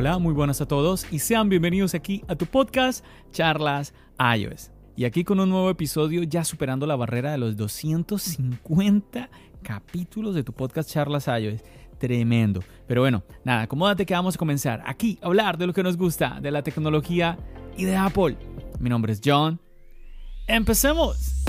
Hola, muy buenas a todos y sean bienvenidos aquí a tu podcast Charlas iOS. Y aquí con un nuevo episodio ya superando la barrera de los 250 capítulos de tu podcast Charlas iOS. Tremendo. Pero bueno, nada, acomódate que vamos a comenzar aquí a hablar de lo que nos gusta, de la tecnología y de Apple. Mi nombre es John. ¡Empecemos!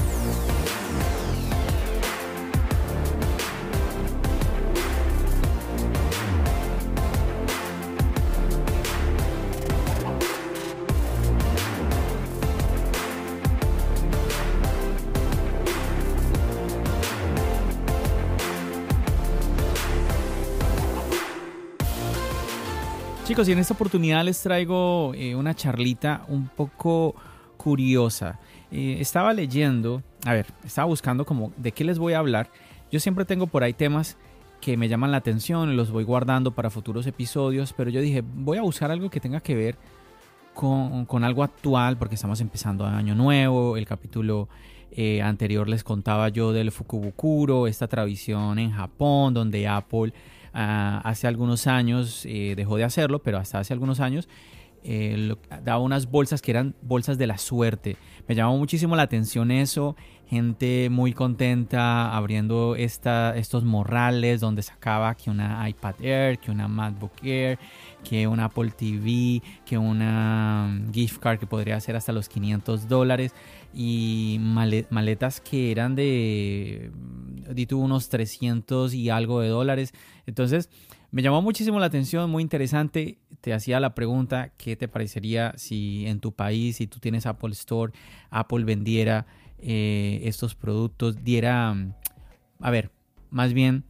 Chicos, y en esta oportunidad les traigo eh, una charlita un poco curiosa. Eh, estaba leyendo, a ver, estaba buscando como de qué les voy a hablar. Yo siempre tengo por ahí temas que me llaman la atención los voy guardando para futuros episodios, pero yo dije, voy a buscar algo que tenga que ver con, con algo actual, porque estamos empezando año nuevo, el capítulo eh, anterior les contaba yo del Fukubukuro, esta tradición en Japón, donde Apple hace algunos años eh, dejó de hacerlo, pero hasta hace algunos años eh, daba unas bolsas que eran bolsas de la suerte. Me llamó muchísimo la atención eso. Gente muy contenta abriendo estos morrales donde sacaba que una iPad Air, que una MacBook Air, que una Apple TV, que una mm, gift card que podría ser hasta los 500 dólares y maletas que eran de, di unos 300 y algo de dólares. Entonces, me llamó muchísimo la atención, muy interesante. Te hacía la pregunta, ¿qué te parecería si en tu país, si tú tienes Apple Store, Apple vendiera eh, estos productos, diera, a ver, más bien,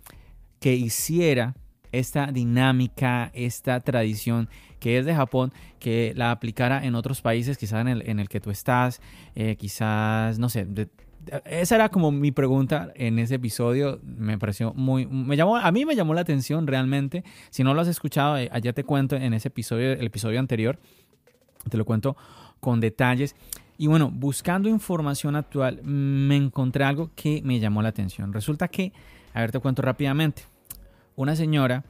que hiciera esta dinámica, esta tradición que es de Japón, que la aplicara en otros países, quizás en el, en el que tú estás, eh, quizás, no sé, esa era como mi pregunta en ese episodio. Me pareció muy. Me llamó, a mí me llamó la atención realmente. Si no lo has escuchado, eh, allá te cuento en ese episodio, el episodio anterior. Te lo cuento con detalles. Y bueno, buscando información actual, me encontré algo que me llamó la atención. Resulta que, a ver, te cuento rápidamente. Una señora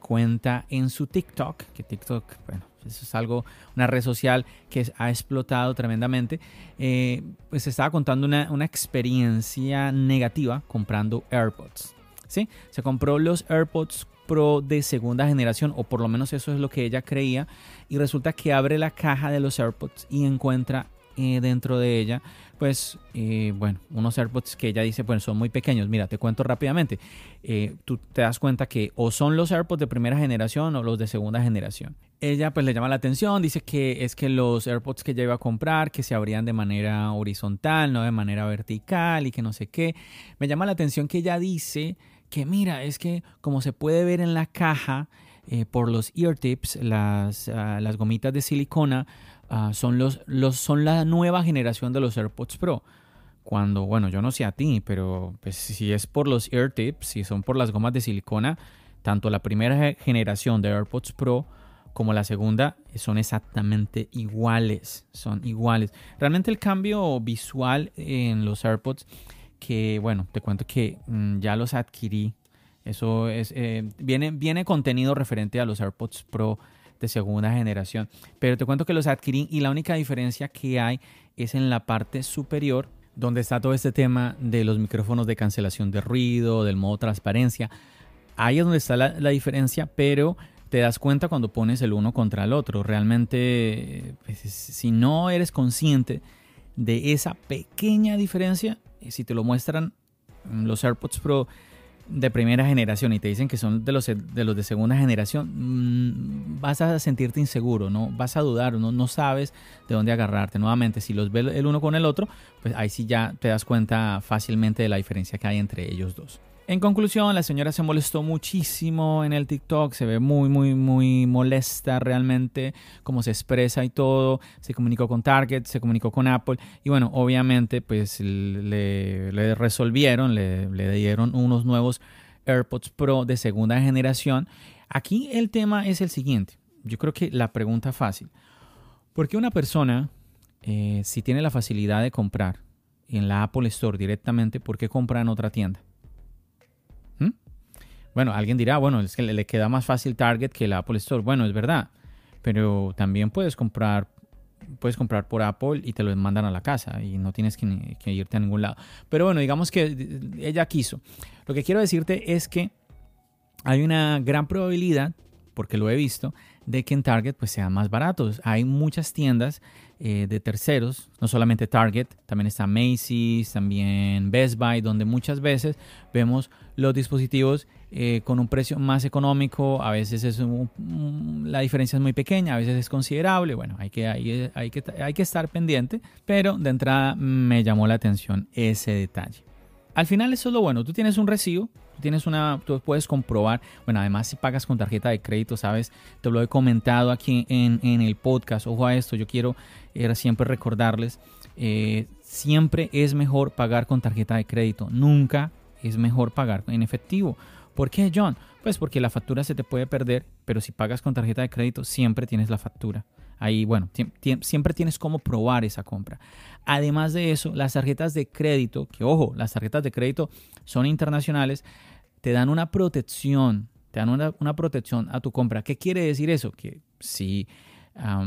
cuenta en su TikTok, que TikTok, bueno, eso es algo, una red social que ha explotado tremendamente. Eh, pues estaba contando una, una, experiencia negativa comprando AirPods. ¿sí? Se compró los AirPods Pro de segunda generación, o por lo menos eso es lo que ella creía, y resulta que abre la caja de los AirPods y encuentra eh, dentro de ella, pues, eh, bueno, unos AirPods que ella dice, bueno, son muy pequeños. Mira, te cuento rápidamente. Eh, tú te das cuenta que o son los AirPods de primera generación o los de segunda generación. Ella pues le llama la atención, dice que es que los AirPods que ella iba a comprar, que se abrían de manera horizontal, no de manera vertical y que no sé qué. Me llama la atención que ella dice que mira, es que como se puede ver en la caja, por los ear tips, las, ah, las gomitas de silicona, Ah, son, los, los, son la nueva generación de los AirPods Pro. Cuando, bueno, yo no sé a ti, pero pues, si es por los ear tips, si son por las gomas de silicona, tanto la primera generación de AirPods Pro como la segunda son exactamente iguales. Son iguales. Realmente el cambio visual en los AirPods, que bueno, te cuento que mm, ya los adquirí. Eso es, eh, viene, viene contenido referente a los AirPods Pro de segunda generación. Pero te cuento que los adquirí y la única diferencia que hay es en la parte superior donde está todo este tema de los micrófonos de cancelación de ruido, del modo transparencia. Ahí es donde está la, diferencia, pero te das cuenta cuando pones el uno contra el otro. Realmente, pues, si no eres consciente de esa pequeña diferencia, si te lo muestran los AirPods Pro de primera generación y te dicen que son de los de, los de segunda generación, mm, vas a sentirte inseguro, ¿no? Vas a dudar, no, no sabes de dónde agarrarte. Nuevamente, si los ves el uno con el otro, pues ahí sí ya te das cuenta fácilmente de la diferencia que hay entre ellos dos. En conclusión, la señora se molestó muchísimo en el TikTok, se ve muy, muy, muy molesta realmente, cómo se expresa y todo. Se comunicó con Target, se comunicó con Apple y bueno, obviamente pues le, resolvieron, le, dieron unos nuevos AirPods Pro de segunda generación. Aquí el tema es el siguiente, yo creo que la pregunta fácil, ¿por qué una persona, eh, si tiene la facilidad de comprar en la Apple Store directamente, ¿por qué compra en otra tienda? Bueno, alguien dirá, bueno, es que le queda más fácil Target que el Apple Store. Bueno, es verdad, pero también puedes comprar puedes comprar por Apple y te lo mandan a la casa y no tienes que, que, irte a ningún lado. Pero bueno, digamos que ella quiso. Lo que quiero decirte es que hay una gran probabilidad, porque lo he visto, de que en Target pues sean más baratos. Hay muchas tiendas eh, de terceros, no solamente Target, también está Macy's, también Best Buy, donde muchas veces vemos los dispositivos eh, con un precio más económico, a veces es la diferencia es muy pequeña, a veces es considerable, bueno, hay que, hay, hay, que, hay que estar pendiente, pero de entrada me llamó la atención ese detalle. Al final eso es lo bueno, tú tienes un recibo, tú tienes una, tú puedes comprobar, bueno, además si pagas con tarjeta de crédito, sabes, te lo he comentado aquí en, el podcast, ojo a esto, yo quiero eh, siempre recordarles, eh, siempre es mejor pagar con tarjeta de crédito, nunca es mejor pagar en efectivo. ¿Por qué, John? Pues porque la factura se te puede perder, pero si pagas con tarjeta de crédito, siempre tienes la factura. Ahí, bueno, siempre tienes cómo probar esa compra. Además de eso, las tarjetas de crédito, que ojo, las tarjetas de crédito son internacionales, te dan una protección, te dan una, protección a tu compra. ¿Qué quiere decir eso? Que si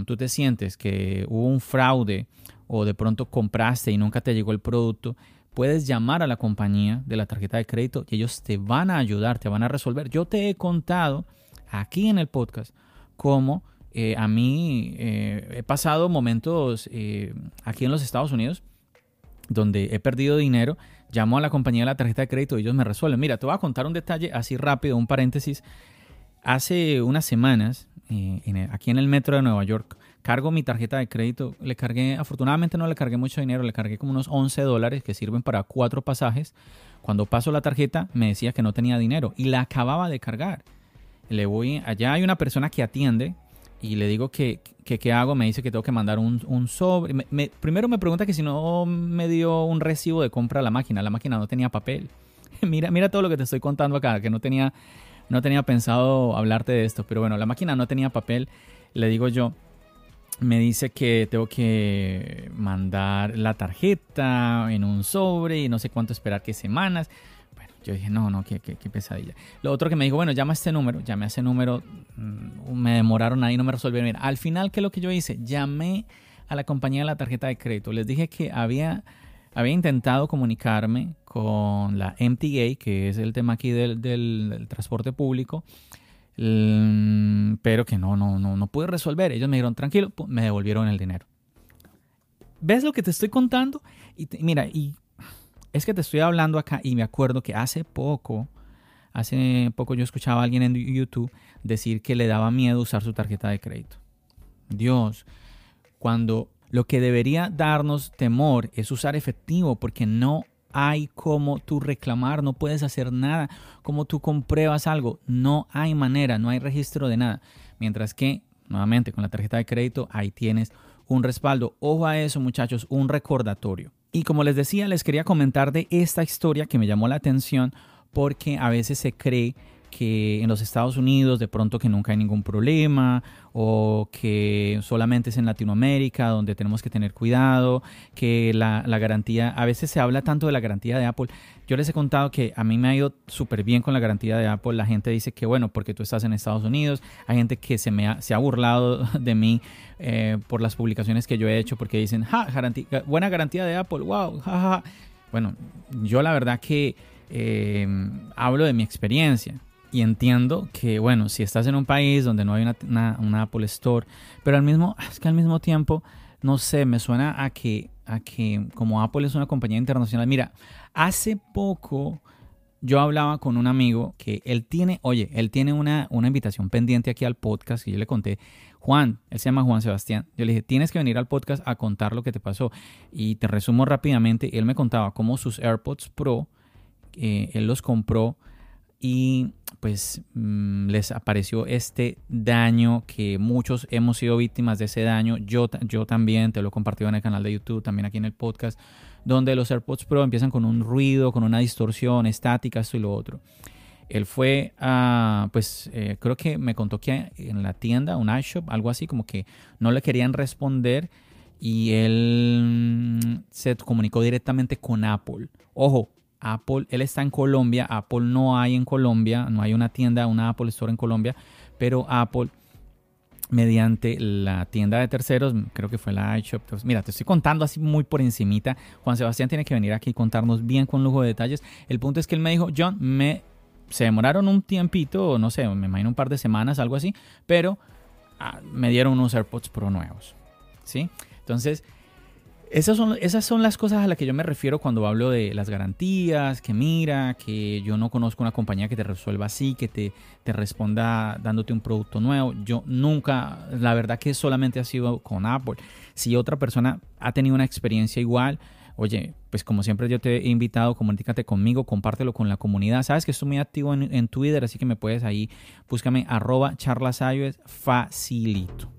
tú te sientes que hubo un fraude o de pronto compraste y nunca te llegó el producto, puedes llamar a la compañía de la tarjeta de crédito y ellos te van a ayudar, te van a resolver. Yo te he contado aquí en el podcast cómo eh, a mí eh, he pasado momentos eh, aquí en los Estados Unidos donde he perdido dinero, llamo a la compañía de la tarjeta de crédito y ellos me resuelven. Mira, te voy a contar un detalle así rápido, un paréntesis. Hace unas semanas, aquí en el metro de Nueva York, cargo mi tarjeta de crédito. Le cargué, afortunadamente no le cargué mucho dinero, le cargué como unos 11 dólares que sirven para cuatro pasajes. Cuando paso la tarjeta me decía que no tenía dinero y la acababa de cargar. Le voy, allá hay una persona que atiende y le digo que, hago, me dice que tengo que mandar un, sobre. primero me pregunta que si no me dio un recibo de compra a la máquina. La máquina no tenía papel. mira, mira todo lo que te estoy contando acá, que no tenía, no tenía pensado hablarte de esto. Pero bueno, la máquina no tenía papel. Le digo yo, me dice que tengo que mandar la tarjeta en un sobre y no sé cuánto esperar, qué semanas. Yo dije, no, no, qué, qué, pesadilla. Lo otro que me dijo, bueno, llama a este número, llamé a ese número, mm, me demoraron ahí, no me resolvieron. al final, ¿qué es lo que yo hice? Llamé a la compañía de la tarjeta de crédito. Les dije que había, había intentado comunicarme con la MTA, que es el tema aquí del, del, transporte público, mm, pero que no, no, no, no pude resolver. Ellos me dijeron, tranquilo, me devolvieron el dinero. ¿Ves lo que te estoy contando? Y mira, y es que te estoy hablando acá y me acuerdo que hace poco, hace poco yo escuchaba a alguien en YouTube decir que le daba miedo usar su tarjeta de crédito. Dios, cuando lo que debería darnos temor es usar efectivo porque no hay como tú reclamar, no puedes hacer nada, como tú compruebas algo, no hay manera, no hay registro de nada. Mientras que, nuevamente, con la tarjeta de crédito, ahí tienes un respaldo. Ojo a eso, muchachos, un recordatorio. Y como les decía, les quería comentar de esta historia que me llamó la atención porque a veces se cree que en los Estados Unidos de pronto que nunca hay ningún problema o que solamente es en Latinoamérica donde tenemos que tener cuidado, que la, garantía, a veces se habla tanto de la garantía de Apple. Yo les he contado que a mí me ha ido súper bien con la garantía de Apple. La gente dice que bueno, porque tú estás en Estados Unidos, hay gente que se, me ha, se ha burlado de mí eh, por las publicaciones que yo he hecho porque dicen, ja, garantía, buena garantía de Apple, wow, ja, Bueno, yo la verdad que eh, hablo de mi experiencia y entiendo que, bueno, si estás en un país donde no hay una, Apple Store, pero al mismo, es que al mismo tiempo, no sé, me suena a que, a que como Apple es una compañía internacional, mira, hace poco yo hablaba con un amigo que él tiene, oye, él tiene una, una invitación pendiente aquí al podcast y yo le conté, Juan, él se llama Juan Sebastián, yo le dije, tienes que venir al podcast a contar lo que te pasó. Y te resumo rápidamente, él me contaba cómo sus AirPods Pro, eh, él los compró y pues mm, les apareció este daño que muchos hemos sido víctimas de ese daño. Yo, yo también, te lo he compartido en el canal de YouTube, también aquí en el podcast, donde los AirPods Pro empiezan con un ruido, con una distorsión estática, esto y lo otro. Él fue a, pues eh, creo que me contó que en la tienda, un iShop, algo así, como que no le querían responder y él mm, se comunicó directamente con Apple. Ojo, Apple, él está en Colombia, Apple no hay en Colombia, no hay una tienda, una Apple Store en Colombia, pero Apple mediante la tienda de terceros, creo que fue la iShop. mira, te estoy contando así muy por encimita. Juan Sebastián tiene que venir aquí y contarnos bien con lujo de detalles. El punto es que él me dijo, John, me se demoraron un tiempito, no sé, me imagino un par de semanas, algo así, pero ah, me dieron unos AirPods Pro nuevos. ¿Sí? Entonces, esas son, esas son las cosas a las que yo me refiero cuando hablo de las garantías, que mira, que yo no conozco una compañía que te resuelva así, que te, responda dándote un producto nuevo. Yo nunca, la verdad que solamente ha sido con Apple. Si otra persona ha tenido una experiencia igual, oye, pues como siempre yo te he invitado, comunícate conmigo, compártelo con la comunidad. Sabes que estoy muy activo en, Twitter, así que me puedes ahí, búscame arroba facilito.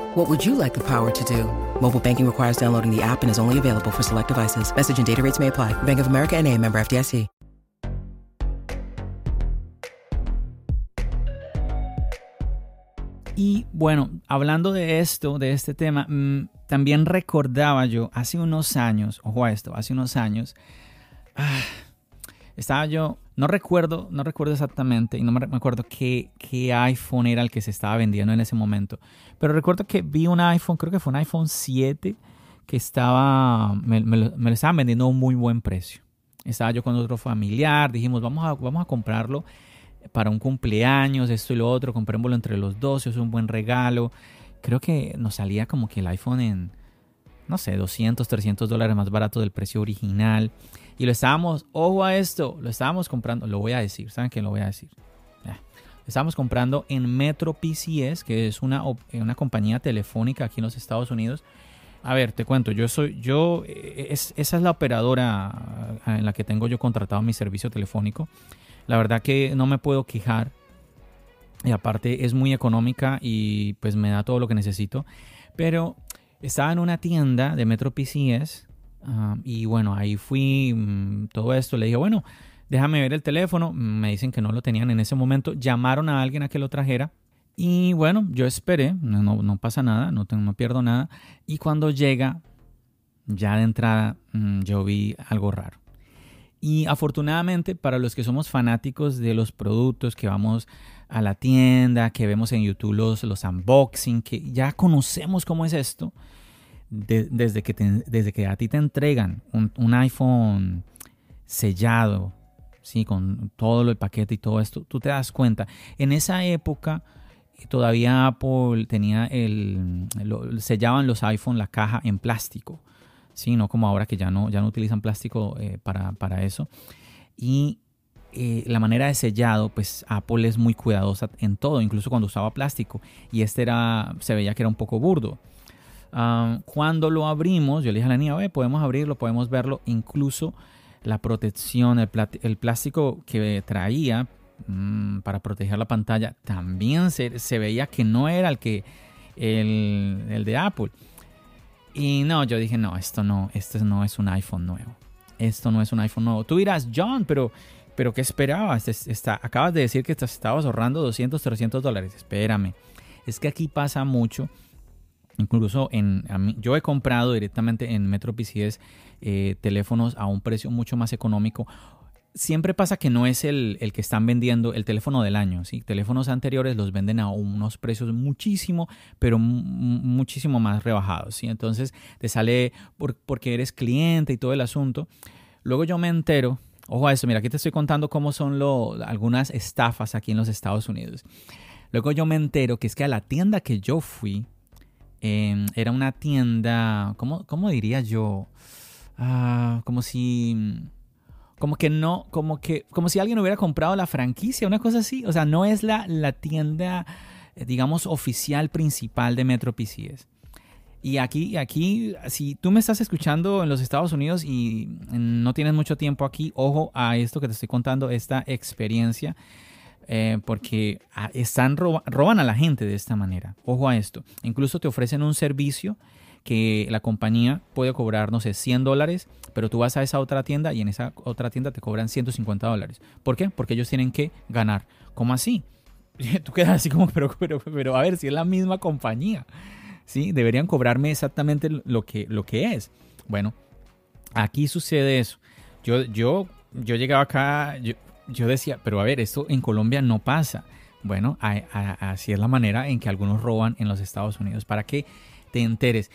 What would you like the power to do? Mobile banking requires downloading the app and is only available for select devices. Message and data rates may apply. Bank of America and a member FDIC. Y bueno, hablando de esto, de este tema, mmm, también recordaba yo hace unos años, ojo a esto, hace unos años, ah, estaba yo, no recuerdo, no recuerdo exactamente y no me acuerdo qué, iPhone era el que se estaba vendiendo en ese momento, pero recuerdo que vi un iPhone, creo que fue un iPhone 7 que estaba, me, me, me lo estaban vendiendo a un muy buen precio. Estaba yo con otro familiar, dijimos, vamos a, vamos a comprarlo para un cumpleaños, esto y lo otro, comprémoslo entre los dos, es un buen regalo. Creo que nos salía como que el iPhone en, no sé, 200, 300 dólares más barato del precio original. Y lo estábamos, ojo a esto, lo estábamos comprando, lo voy a decir, ¿saben qué lo voy a decir? Lo estábamos comprando en Metro PCS, que es una, una compañía telefónica aquí en los Estados Unidos. A ver, te cuento, yo soy, yo, es, esa es la operadora en la que tengo yo contratado mi servicio telefónico. La verdad que no me puedo quejar. Y aparte es muy económica y pues me da todo lo que necesito. Pero estaba en una tienda de Metro PCS uh, y bueno, ahí fui, mmm, todo esto, le dije, bueno, déjame ver el teléfono. Me dicen que no lo tenían en ese momento. Llamaron a alguien a que lo trajera. Y bueno, yo esperé, no, no pasa nada, no, tengo, no pierdo nada. Y cuando llega, ya de entrada, mmm, yo vi algo raro. Y afortunadamente para los que somos fanáticos de los productos, que vamos a la tienda, que vemos en YouTube los, los unboxing, que ya conocemos cómo es esto, de, desde, que desde que a ti te entregan un, un iPhone sellado, ¿sí? con todo el paquete y todo esto, tú te das cuenta. En esa época todavía Apple tenía el, sellaban los iPhone la caja en plástico. ¿sí? no como ahora que ya no, ya no utilizan plástico eh, para, para, eso. Y eh, la manera de sellado, pues Apple es muy cuidadosa en todo, incluso cuando usaba plástico. Y este era, se veía que era un poco burdo. Cuando lo abrimos, yo le dije a la niña, podemos abrirlo, podemos verlo, incluso la protección, el, plástico que traía mmm, para proteger la pantalla, también se, veía que no era el que el de Apple. Y no, yo dije, no, esto no, esto no es un iPhone nuevo. Esto no es un iPhone nuevo. Tú dirás, John, pero, pero ¿qué esperabas? Está, acabas de decir que te estabas ahorrando 200, 300 dólares. Espérame. Es que aquí pasa mucho. Incluso en, yo he comprado directamente en Metro PCS eh, teléfonos a un precio mucho más económico. siempre pasa que no es el, el, que están vendiendo el teléfono del año. ¿sí? Teléfonos anteriores los venden a unos precios muchísimo, pero muchísimo más rebajados. ¿sí? Entonces te sale por, porque eres cliente y todo el asunto. Luego yo me entero, ojo a eso, mira, aquí te estoy contando cómo son lo, algunas estafas aquí en los Estados Unidos. Luego yo me entero que es que a la tienda que yo fui, em, era una tienda, ¿cómo, cómo diría yo? Ah, como si como que no, como que, como si alguien hubiera comprado la franquicia, una cosa así. O sea, no es la, la tienda, eh, digamos, oficial principal de Metro PCS. Y aquí, aquí, si tú me estás escuchando en los Estados Unidos y no tienes mucho tiempo aquí, ojo a esto que te estoy contando, esta experiencia, eh, porque están roban a la gente de esta manera. Ojo a esto. Incluso te ofrecen un servicio que la compañía puede cobrar, no sé, 100 dólares, pero tú vas a esa otra tienda y en esa otra tienda te cobran 150 dólares. ¿Por qué? Porque ellos tienen que ganar. ¿Cómo así? Tú quedas así como, pero, pero, pero a ver, si es la misma compañía, ¿sí? Deberían cobrarme exactamente lo que, lo que es. Bueno, aquí sucede eso. Yo, yo, yo llegaba acá, yo, yo decía, pero a ver, esto en Colombia no pasa. Bueno, así es la manera en que algunos roban en los Estados Unidos. Para que te enteres.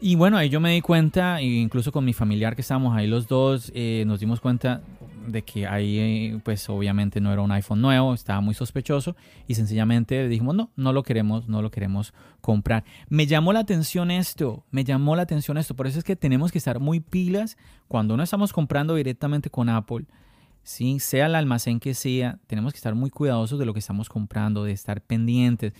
Y bueno, ahí yo me di cuenta, incluso con mi familiar que estábamos ahí los dos, eh, nos dimos cuenta de que ahí eh, pues obviamente no era un iPhone nuevo, estaba muy sospechoso y sencillamente dijimos no, no lo queremos, no lo queremos comprar. Me llamó la atención esto, me llamó la atención esto, por eso es que tenemos que estar muy pilas cuando no estamos comprando directamente con Apple. ¿Sí? sea el almacén que sea, tenemos que estar muy cuidadosos de lo que estamos comprando, de estar pendientes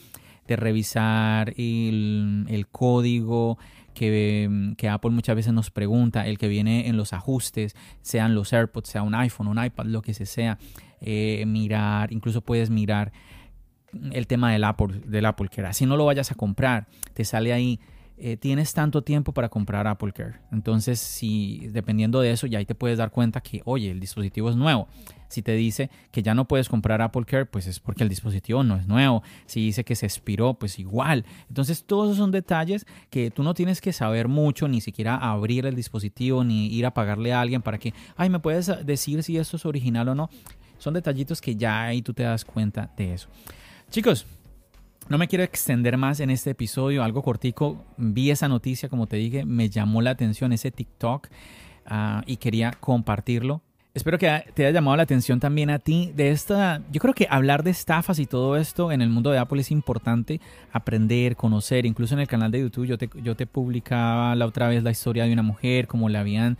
de revisar el, código que, que, Apple muchas veces nos pregunta, el que viene en los ajustes, sean los AirPods, sea un iPhone, un iPad, lo que sea, eh, mirar, incluso puedes mirar el tema del Apple, del Apple Care. Así no lo vayas a comprar, te sale ahí eh, tienes tanto tiempo para comprar Apple Care. Entonces, si dependiendo de eso, ya ahí te puedes dar cuenta que, oye, el dispositivo es nuevo. Si te dice que ya no puedes comprar Apple Care, pues es porque el dispositivo no es nuevo. Si dice que se expiró, pues igual. Entonces, todos esos son detalles que tú no tienes que saber mucho, ni siquiera abrir el dispositivo, ni ir a pagarle a alguien para que, ay, ¿me puedes decir si esto es original o no? Son detallitos que ya ahí tú te das cuenta de eso. Chicos, no me quiero extender más en este episodio, algo cortico. Vi esa noticia, como te dije, me llamó la atención ese TikTok ah, y quería compartirlo. Espero que te haya llamado la atención también a ti de esta. Yo creo que hablar de estafas y todo esto en el mundo de Apple es importante aprender, conocer. Incluso en el canal de YouTube yo te, yo te publicaba la otra vez la historia de una mujer, como le habían,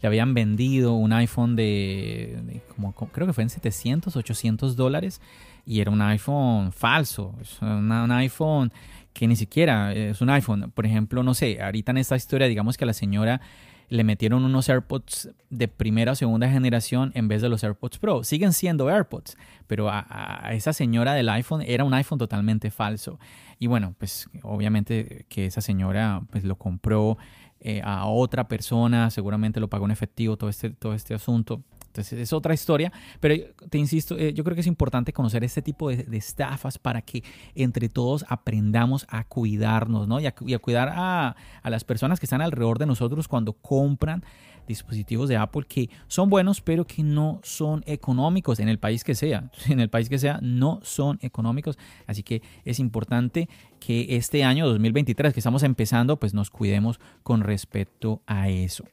le habían vendido un iPhone de, como, creo que fue en 700, 800 dólares y era un iPhone falso, un iPhone que ni siquiera es un iPhone. Por ejemplo, no sé, ahorita en esta historia, digamos que a la señora le metieron unos AirPods de primera o segunda generación en vez de los AirPods Pro. Siguen siendo AirPods, pero a, esa señora del iPhone era un iPhone totalmente falso. Y bueno, pues obviamente que esa señora pues lo compró eh, a otra persona, seguramente lo pagó en efectivo, todo este, todo este asunto. Entonces es otra historia, pero te insisto, eh, yo creo que es importante conocer este tipo de, estafas para que entre todos aprendamos a cuidarnos, ¿no? Y a, cuidar a, a, las personas que están alrededor de nosotros cuando compran dispositivos de Apple que son buenos, pero que no son económicos en el país que sea. En el país que sea, no son económicos. Así que es importante que este año 2023 que estamos empezando, pues nos cuidemos con respecto a eso.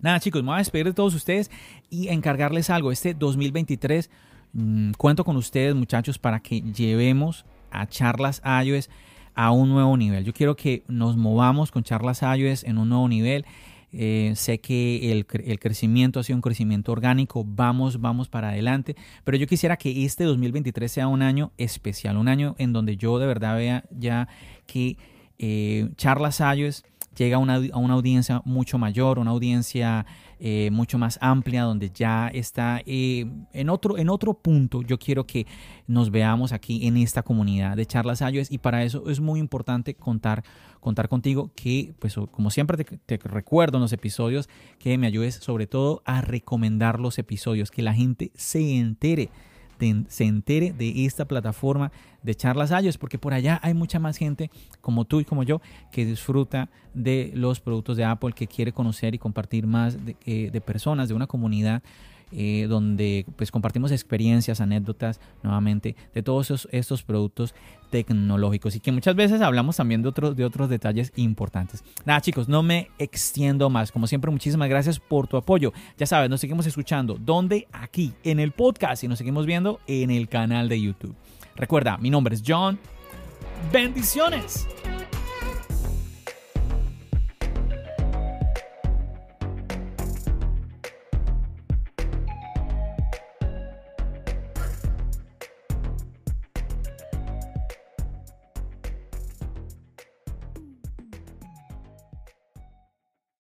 Nada chicos, me voy a despedir de todos ustedes y encargarles algo. Este 2023 mm, cuento con ustedes muchachos para que llevemos a charlas iOS a un nuevo nivel. Yo quiero que nos movamos con charlas iOS en un nuevo nivel. Eh, sé que el, crecimiento ha sido un crecimiento orgánico, vamos, vamos para adelante, pero yo quisiera que este 2023 sea un año especial, un año en donde yo de verdad vea ya que eh, charlas iOS llega a una, a una audiencia mucho mayor, una audiencia eh, mucho más amplia, donde ya está eh, en, otro, en otro punto. Yo quiero que nos veamos aquí en esta comunidad de charlas iOS y para eso es muy importante contar, contar contigo que, pues como siempre te, te recuerdo en los episodios, que me ayudes sobre todo a recomendar los episodios, que la gente se entere se entere de esta plataforma de charlas iOS, porque por allá hay mucha más gente como tú y como yo que disfruta de los productos de Apple, que quiere conocer y compartir más de, eh, personas, de una comunidad eh, donde pues compartimos experiencias, anécdotas nuevamente de todos estos productos tecnológicos y que muchas veces hablamos también de otros, de otros detalles importantes. Nada chicos, no me extiendo más. Como siempre, muchísimas gracias por tu apoyo. Ya sabes, nos seguimos escuchando. ¿Dónde? Aquí, en el podcast y nos seguimos viendo en el canal de YouTube. Recuerda, mi nombre es John. Bendiciones.